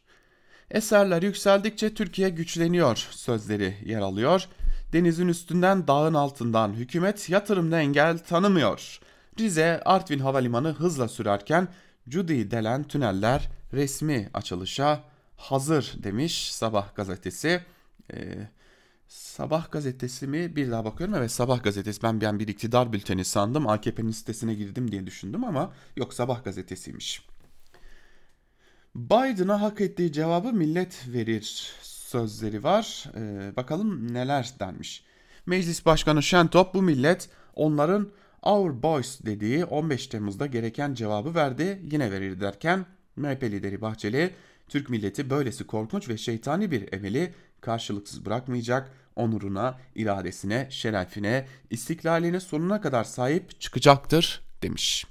Eserler yükseldikçe Türkiye güçleniyor sözleri yer alıyor. Denizin üstünden dağın altından hükümet yatırımda engel tanımıyor. Rize Artvin Havalimanı hızla sürerken Cudi delen tüneller resmi açılışa hazır demiş Sabah gazetesi. Ee, Sabah gazetesi mi? Bir daha bakıyorum. Evet Sabah gazetesi. Ben, ben bir iktidar bülteni sandım. AKP'nin sitesine girdim diye düşündüm ama yok Sabah gazetesiymiş. Biden'a hak ettiği cevabı millet verir sözleri var. Ee, bakalım neler denmiş. Meclis Başkanı Şentop bu millet onların Our Boys dediği 15 Temmuz'da gereken cevabı verdi yine verir derken MHP lideri Bahçeli Türk milleti böylesi korkunç ve şeytani bir emeli karşılıksız bırakmayacak, onuruna, iradesine, şerefine, istiklaline sonuna kadar sahip çıkacaktır demiş.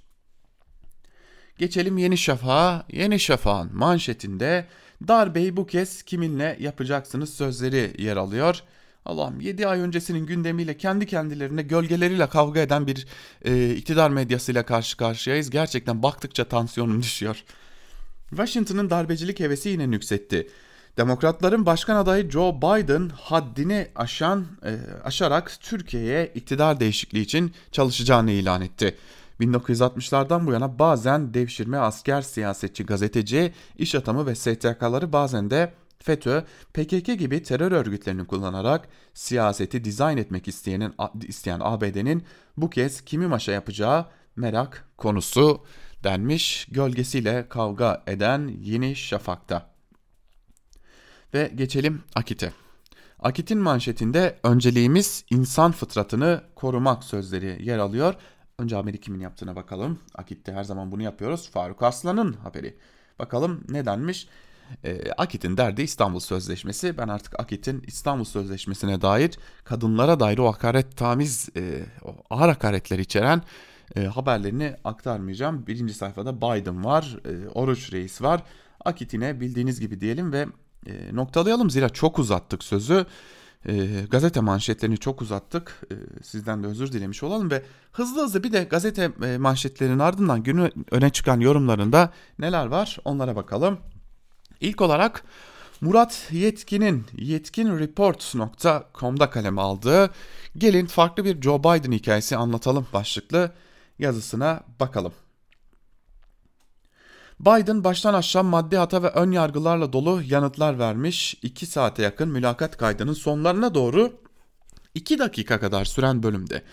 Geçelim Yeni Şafak'a. Yeni Şafak'ın manşetinde darbeyi bu kez kiminle yapacaksınız sözleri yer alıyor. Allah'ım 7 ay öncesinin gündemiyle kendi kendilerine gölgeleriyle kavga eden bir e, iktidar medyasıyla karşı karşıyayız. Gerçekten baktıkça tansiyonum [LAUGHS] düşüyor. Washington'ın darbecilik hevesi yine yükseltti. Demokratların başkan adayı Joe Biden haddini aşan e, aşarak Türkiye'ye iktidar değişikliği için çalışacağını ilan etti. 1960'lardan bu yana bazen devşirme asker, siyasetçi, gazeteci, iş adamı ve STK'ları bazen de FETÖ, PKK gibi terör örgütlerini kullanarak siyaseti dizayn etmek isteyenin, isteyen ABD'nin bu kez kimi maşa yapacağı merak konusu denmiş gölgesiyle kavga eden Yeni Şafak'ta. Ve geçelim Akit'e. Akit'in manşetinde önceliğimiz insan fıtratını korumak sözleri yer alıyor. Önce haberi kimin yaptığına bakalım. Akit'te her zaman bunu yapıyoruz. Faruk Aslan'ın haberi. Bakalım nedenmiş? E, Akit'in derdi İstanbul Sözleşmesi. Ben artık Akit'in İstanbul Sözleşmesi'ne dair kadınlara dair o hakaret tamiz, e, o ağır hakaretler içeren e, haberlerini aktarmayacağım. Birinci sayfada Biden var, e, Oruç Reis var. Akit'ine bildiğiniz gibi diyelim ve e, noktalayalım zira çok uzattık sözü. E, gazete manşetlerini çok uzattık. E, sizden de özür dilemiş olalım ve hızlı hızlı bir de gazete e, manşetlerinin ardından günü öne çıkan yorumlarında neler var onlara bakalım. İlk olarak Murat Yetkin'in yetkinreport.com'da kaleme aldığı gelin farklı bir Joe Biden hikayesi anlatalım başlıklı yazısına bakalım. Biden baştan aşağı maddi hata ve ön yargılarla dolu yanıtlar vermiş. 2 saate yakın mülakat kaydının sonlarına doğru 2 dakika kadar süren bölümde.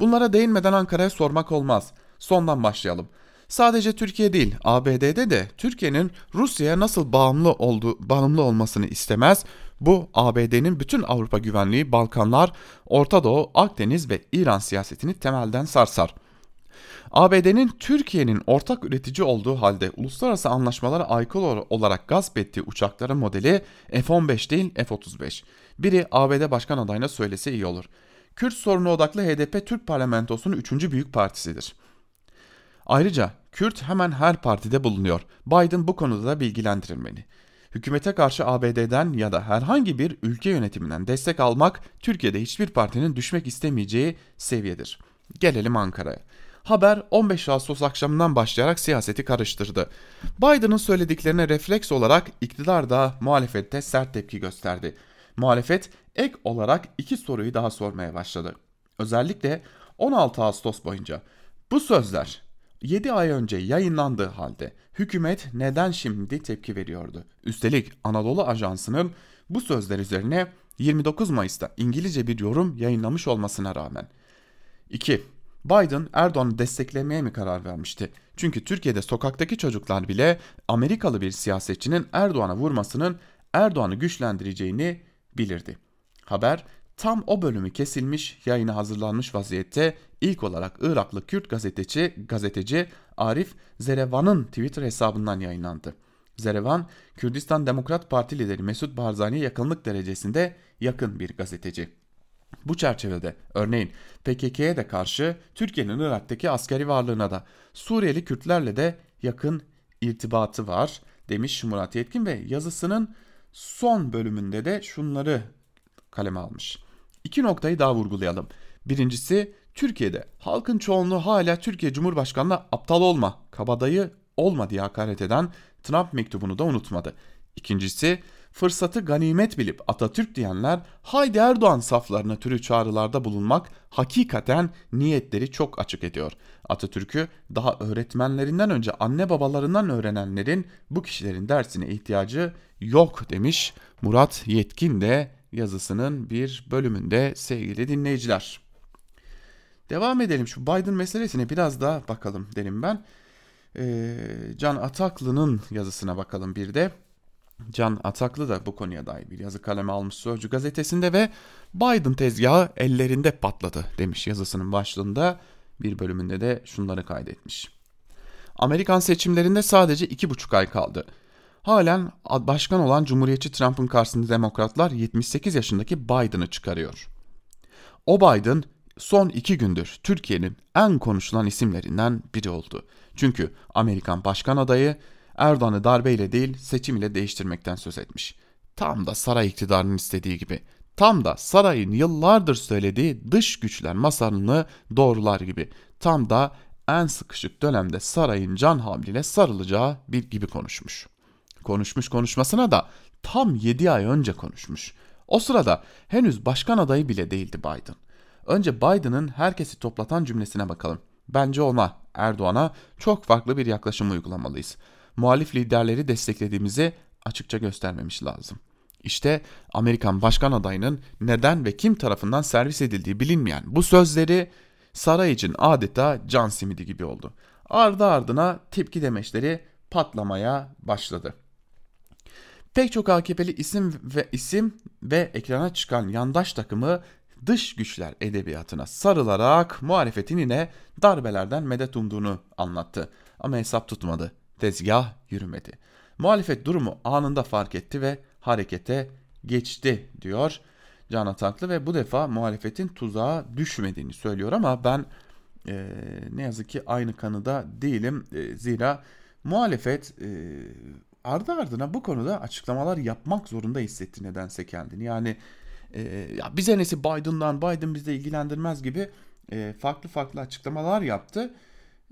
Bunlara değinmeden Ankara'ya sormak olmaz. Sondan başlayalım. Sadece Türkiye değil, ABD'de de Türkiye'nin Rusya'ya nasıl bağımlı olduğu, bağımlı olmasını istemez. Bu ABD'nin bütün Avrupa güvenliği, Balkanlar, Orta Doğu, Akdeniz ve İran siyasetini temelden sarsar. ABD'nin Türkiye'nin ortak üretici olduğu halde uluslararası anlaşmalara aykırı olarak gasp ettiği uçakların modeli F-15 değil F-35. Biri ABD başkan adayına söylese iyi olur. Kürt sorunu odaklı HDP Türk parlamentosunun 3. büyük partisidir. Ayrıca Kürt hemen her partide bulunuyor. Biden bu konuda da bilgilendirilmeli. Hükümete karşı ABD'den ya da herhangi bir ülke yönetiminden destek almak Türkiye'de hiçbir partinin düşmek istemeyeceği seviyedir. Gelelim Ankara'ya. Haber 15 Ağustos akşamından başlayarak siyaseti karıştırdı. Biden'ın söylediklerine refleks olarak iktidar da muhalefette sert tepki gösterdi. Muhalefet ek olarak iki soruyu daha sormaya başladı. Özellikle 16 Ağustos boyunca bu sözler 7 ay önce yayınlandığı halde hükümet neden şimdi tepki veriyordu? Üstelik Anadolu Ajansı'nın bu sözler üzerine 29 Mayıs'ta İngilizce bir yorum yayınlamış olmasına rağmen. 2. Biden Erdoğan'ı desteklemeye mi karar vermişti? Çünkü Türkiye'de sokaktaki çocuklar bile Amerikalı bir siyasetçinin Erdoğan'a vurmasının Erdoğan'ı güçlendireceğini bilirdi. Haber tam o bölümü kesilmiş, yayına hazırlanmış vaziyette ilk olarak Iraklı Kürt gazeteci, gazeteci Arif Zerevan'ın Twitter hesabından yayınlandı. Zerevan, Kürdistan Demokrat Parti lideri Mesut Barzani'ye yakınlık derecesinde yakın bir gazeteci. Bu çerçevede örneğin PKK'ye de karşı Türkiye'nin Irak'taki askeri varlığına da Suriyeli Kürtlerle de yakın irtibatı var demiş Murat Yetkin ve yazısının son bölümünde de şunları kaleme almış. İki noktayı daha vurgulayalım. Birincisi Türkiye'de halkın çoğunluğu hala Türkiye Cumhurbaşkanı'na aptal olma, kabadayı olma diye hakaret eden Trump mektubunu da unutmadı. İkincisi fırsatı ganimet bilip Atatürk diyenler haydi Erdoğan saflarına türü çağrılarda bulunmak hakikaten niyetleri çok açık ediyor. Atatürk'ü daha öğretmenlerinden önce anne babalarından öğrenenlerin bu kişilerin dersine ihtiyacı yok demiş Murat Yetkin de yazısının bir bölümünde sevgili dinleyiciler. Devam edelim şu Biden meselesine biraz daha bakalım derim ben. Ee, Can Ataklı'nın yazısına bakalım bir de. Can Ataklı da bu konuya dair bir yazı kaleme almış Sözcü gazetesinde ve Biden tezgahı ellerinde patladı demiş yazısının başlığında. Bir bölümünde de şunları kaydetmiş. Amerikan seçimlerinde sadece iki buçuk ay kaldı. Halen başkan olan Cumhuriyetçi Trump'ın karşısında demokratlar 78 yaşındaki Biden'ı çıkarıyor. O Biden son iki gündür Türkiye'nin en konuşulan isimlerinden biri oldu. Çünkü Amerikan başkan adayı Erdoğan'ı darbeyle değil seçim ile değiştirmekten söz etmiş. Tam da saray iktidarının istediği gibi. Tam da sarayın yıllardır söylediği dış güçler masalını doğrular gibi. Tam da en sıkışık dönemde sarayın can havliyle sarılacağı bir gibi konuşmuş. Konuşmuş konuşmasına da tam 7 ay önce konuşmuş. O sırada henüz başkan adayı bile değildi Biden. Önce Biden'ın herkesi toplatan cümlesine bakalım. Bence ona, Erdoğan'a çok farklı bir yaklaşım uygulamalıyız muhalif liderleri desteklediğimizi açıkça göstermemiş lazım. İşte Amerikan başkan adayının neden ve kim tarafından servis edildiği bilinmeyen bu sözleri saray için adeta can simidi gibi oldu. Ardı ardına tepki demeçleri patlamaya başladı. Pek çok AKP'li isim ve isim ve ekrana çıkan yandaş takımı dış güçler edebiyatına sarılarak muhalefetin yine darbelerden medet umduğunu anlattı. Ama hesap tutmadı tezgah yürümedi. Muhalefet durumu anında fark etti ve harekete geçti diyor Can Ataklı ve bu defa muhalefetin tuzağa düşmediğini söylüyor ama ben e, ne yazık ki aynı kanıda değilim. E, zira muhalefet e, ardı ardına bu konuda açıklamalar yapmak zorunda hissetti nedense kendini. Yani e, ya bize nesi Biden'dan Biden bizi ilgilendirmez gibi e, farklı farklı açıklamalar yaptı.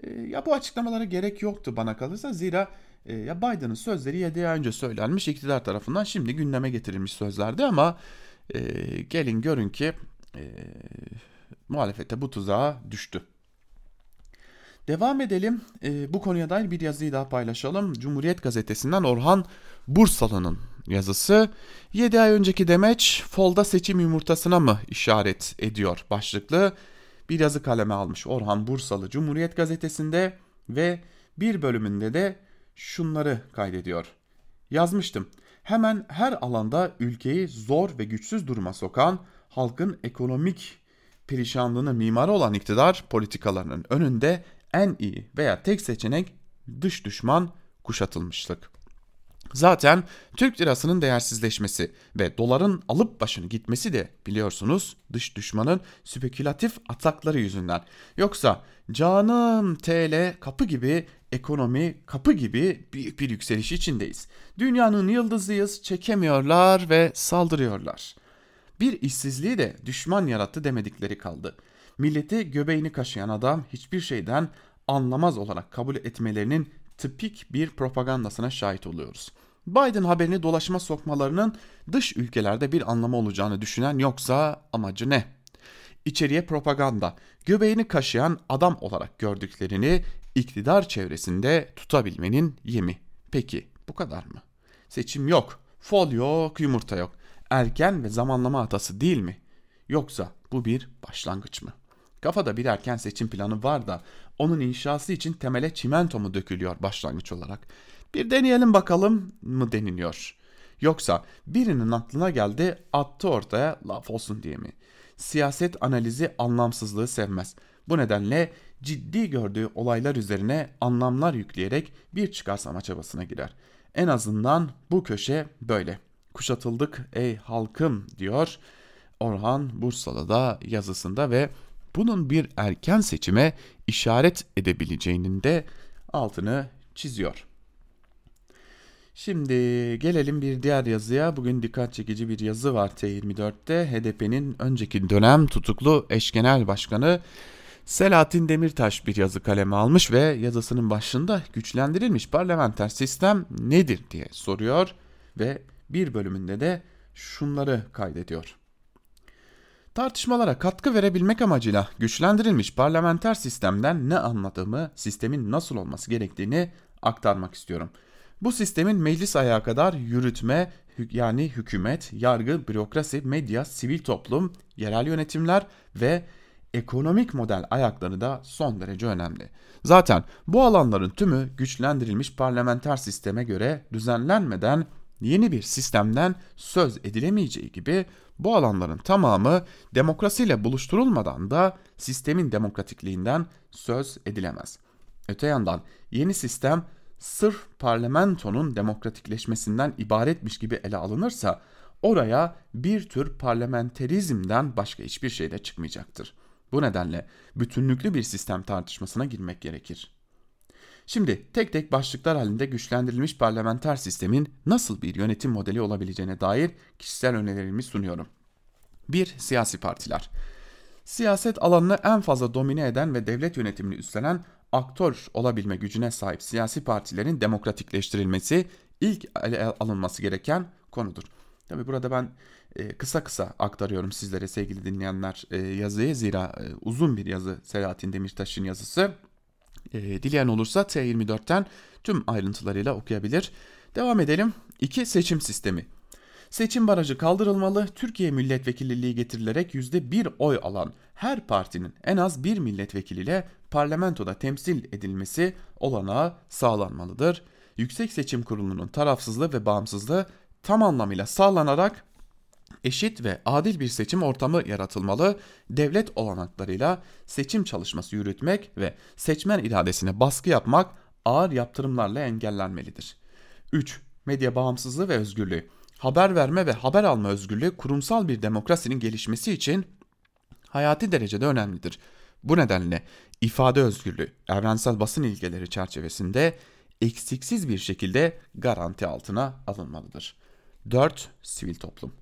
E, ya bu açıklamalara gerek yoktu bana kalırsa zira e, ya Biden'ın sözleri 7 ay önce söylenmiş iktidar tarafından şimdi gündeme getirilmiş sözlerdi ama e, gelin görün ki e, muhalefete bu tuzağa düştü. Devam edelim. E, bu konuya dair bir yazıyı daha paylaşalım. Cumhuriyet gazetesinden Orhan Bursalı'nın yazısı. 7 ay önceki demeç folda seçim yumurtasına mı işaret ediyor başlıklı bir yazı kaleme almış Orhan Bursalı Cumhuriyet gazetesinde ve bir bölümünde de şunları kaydediyor. Yazmıştım. Hemen her alanda ülkeyi zor ve güçsüz duruma sokan, halkın ekonomik perişanlığını mimarı olan iktidar politikalarının önünde en iyi veya tek seçenek dış düşman kuşatılmışlık. Zaten Türk lirasının değersizleşmesi ve doların alıp başını gitmesi de biliyorsunuz dış düşmanın spekülatif atakları yüzünden. Yoksa canım TL kapı gibi ekonomi kapı gibi büyük bir yükseliş içindeyiz. Dünyanın yıldızıyız çekemiyorlar ve saldırıyorlar. Bir işsizliği de düşman yarattı demedikleri kaldı. Milleti göbeğini kaşıyan adam hiçbir şeyden anlamaz olarak kabul etmelerinin tipik bir propagandasına şahit oluyoruz. Biden haberini dolaşıma sokmalarının dış ülkelerde bir anlamı olacağını düşünen yoksa amacı ne? İçeriye propaganda, göbeğini kaşıyan adam olarak gördüklerini iktidar çevresinde tutabilmenin yemi. Peki bu kadar mı? Seçim yok, fol yok, yumurta yok. Erken ve zamanlama hatası değil mi? Yoksa bu bir başlangıç mı? Kafada bir erken seçim planı var da onun inşası için temele çimento mu dökülüyor başlangıç olarak? Bir deneyelim bakalım mı deniliyor? Yoksa birinin aklına geldi attı ortaya laf olsun diye mi? Siyaset analizi anlamsızlığı sevmez. Bu nedenle ciddi gördüğü olaylar üzerine anlamlar yükleyerek bir çıkarsama çabasına girer. En azından bu köşe böyle. Kuşatıldık ey halkım diyor Orhan Bursalı da yazısında ve bunun bir erken seçime işaret edebileceğinin de altını çiziyor. Şimdi gelelim bir diğer yazıya. Bugün dikkat çekici bir yazı var T24'te. HDP'nin önceki dönem tutuklu eş genel başkanı Selahattin Demirtaş bir yazı kaleme almış ve yazısının başında güçlendirilmiş parlamenter sistem nedir diye soruyor ve bir bölümünde de şunları kaydediyor. Tartışmalara katkı verebilmek amacıyla güçlendirilmiş parlamenter sistemden ne anladığımı, sistemin nasıl olması gerektiğini aktarmak istiyorum. Bu sistemin meclis ayağı kadar yürütme, yani hükümet, yargı, bürokrasi, medya, sivil toplum, yerel yönetimler ve ekonomik model ayakları da son derece önemli. Zaten bu alanların tümü güçlendirilmiş parlamenter sisteme göre düzenlenmeden yeni bir sistemden söz edilemeyeceği gibi bu alanların tamamı demokrasiyle buluşturulmadan da sistemin demokratikliğinden söz edilemez. Öte yandan yeni sistem sırf parlamentonun demokratikleşmesinden ibaretmiş gibi ele alınırsa oraya bir tür parlamenterizmden başka hiçbir şey de çıkmayacaktır. Bu nedenle bütünlüklü bir sistem tartışmasına girmek gerekir. Şimdi tek tek başlıklar halinde güçlendirilmiş parlamenter sistemin nasıl bir yönetim modeli olabileceğine dair kişisel önerilerimi sunuyorum. 1. Siyasi partiler. Siyaset alanını en fazla domine eden ve devlet yönetimini üstlenen aktör olabilme gücüne sahip siyasi partilerin demokratikleştirilmesi ilk alınması gereken konudur. Tabi burada ben e, kısa kısa aktarıyorum sizlere sevgili dinleyenler e, yazıyı zira e, uzun bir yazı Selahattin Demirtaş'ın yazısı. E, dileyen olursa T24'ten tüm ayrıntılarıyla okuyabilir. Devam edelim. 2. Seçim sistemi. Seçim barajı kaldırılmalı, Türkiye milletvekilliği getirilerek %1 oy alan her partinin en az bir milletvekiliyle parlamentoda temsil edilmesi olanağı sağlanmalıdır. Yüksek Seçim Kurulu'nun tarafsızlığı ve bağımsızlığı tam anlamıyla sağlanarak eşit ve adil bir seçim ortamı yaratılmalı, devlet olanaklarıyla seçim çalışması yürütmek ve seçmen iradesine baskı yapmak ağır yaptırımlarla engellenmelidir. 3. Medya bağımsızlığı ve özgürlüğü. Haber verme ve haber alma özgürlüğü kurumsal bir demokrasinin gelişmesi için hayati derecede önemlidir. Bu nedenle ifade özgürlüğü evrensel basın ilkeleri çerçevesinde eksiksiz bir şekilde garanti altına alınmalıdır. 4. Sivil toplum.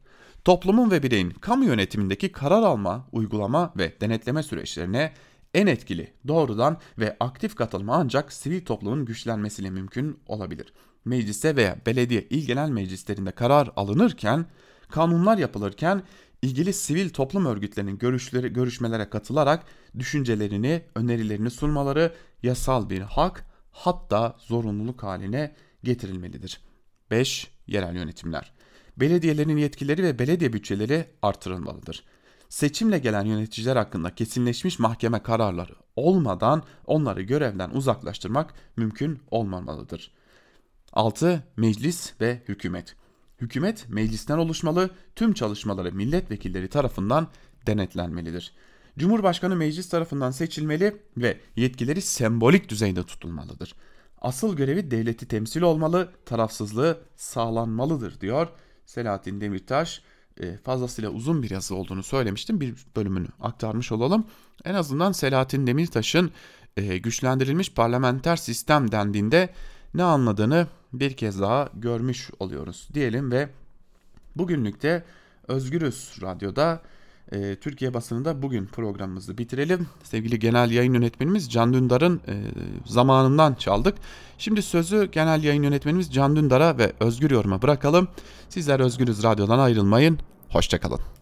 Toplumun ve bireyin kamu yönetimindeki karar alma, uygulama ve denetleme süreçlerine en etkili, doğrudan ve aktif katılma ancak sivil toplumun güçlenmesiyle mümkün olabilir. Meclise veya belediye il genel meclislerinde karar alınırken, kanunlar yapılırken ilgili sivil toplum örgütlerinin görüşleri, görüşmelere katılarak düşüncelerini, önerilerini sunmaları yasal bir hak hatta zorunluluk haline getirilmelidir. 5. Yerel yönetimler. Belediyelerin yetkileri ve belediye bütçeleri artırılmalıdır. Seçimle gelen yöneticiler hakkında kesinleşmiş mahkeme kararları olmadan onları görevden uzaklaştırmak mümkün olmamalıdır. 6. Meclis ve hükümet. Hükümet meclisten oluşmalı, tüm çalışmaları milletvekilleri tarafından denetlenmelidir. Cumhurbaşkanı meclis tarafından seçilmeli ve yetkileri sembolik düzeyde tutulmalıdır. Asıl görevi devleti temsil olmalı, tarafsızlığı sağlanmalıdır diyor Selahattin Demirtaş. E, fazlasıyla uzun bir yazı olduğunu söylemiştim. Bir bölümünü aktarmış olalım. En azından Selahattin Demirtaş'ın e, güçlendirilmiş parlamenter sistem dendiğinde ne anladığını bir kez daha görmüş oluyoruz diyelim ve bugünlük de Özgürüz Radyo'da e, Türkiye basınında bugün programımızı bitirelim. Sevgili genel yayın yönetmenimiz Can Dündar'ın e, zamanından çaldık. Şimdi sözü genel yayın yönetmenimiz Can Dündar'a ve Özgür Yorum'a bırakalım. Sizler Özgürüz Radyo'dan ayrılmayın. Hoşçakalın.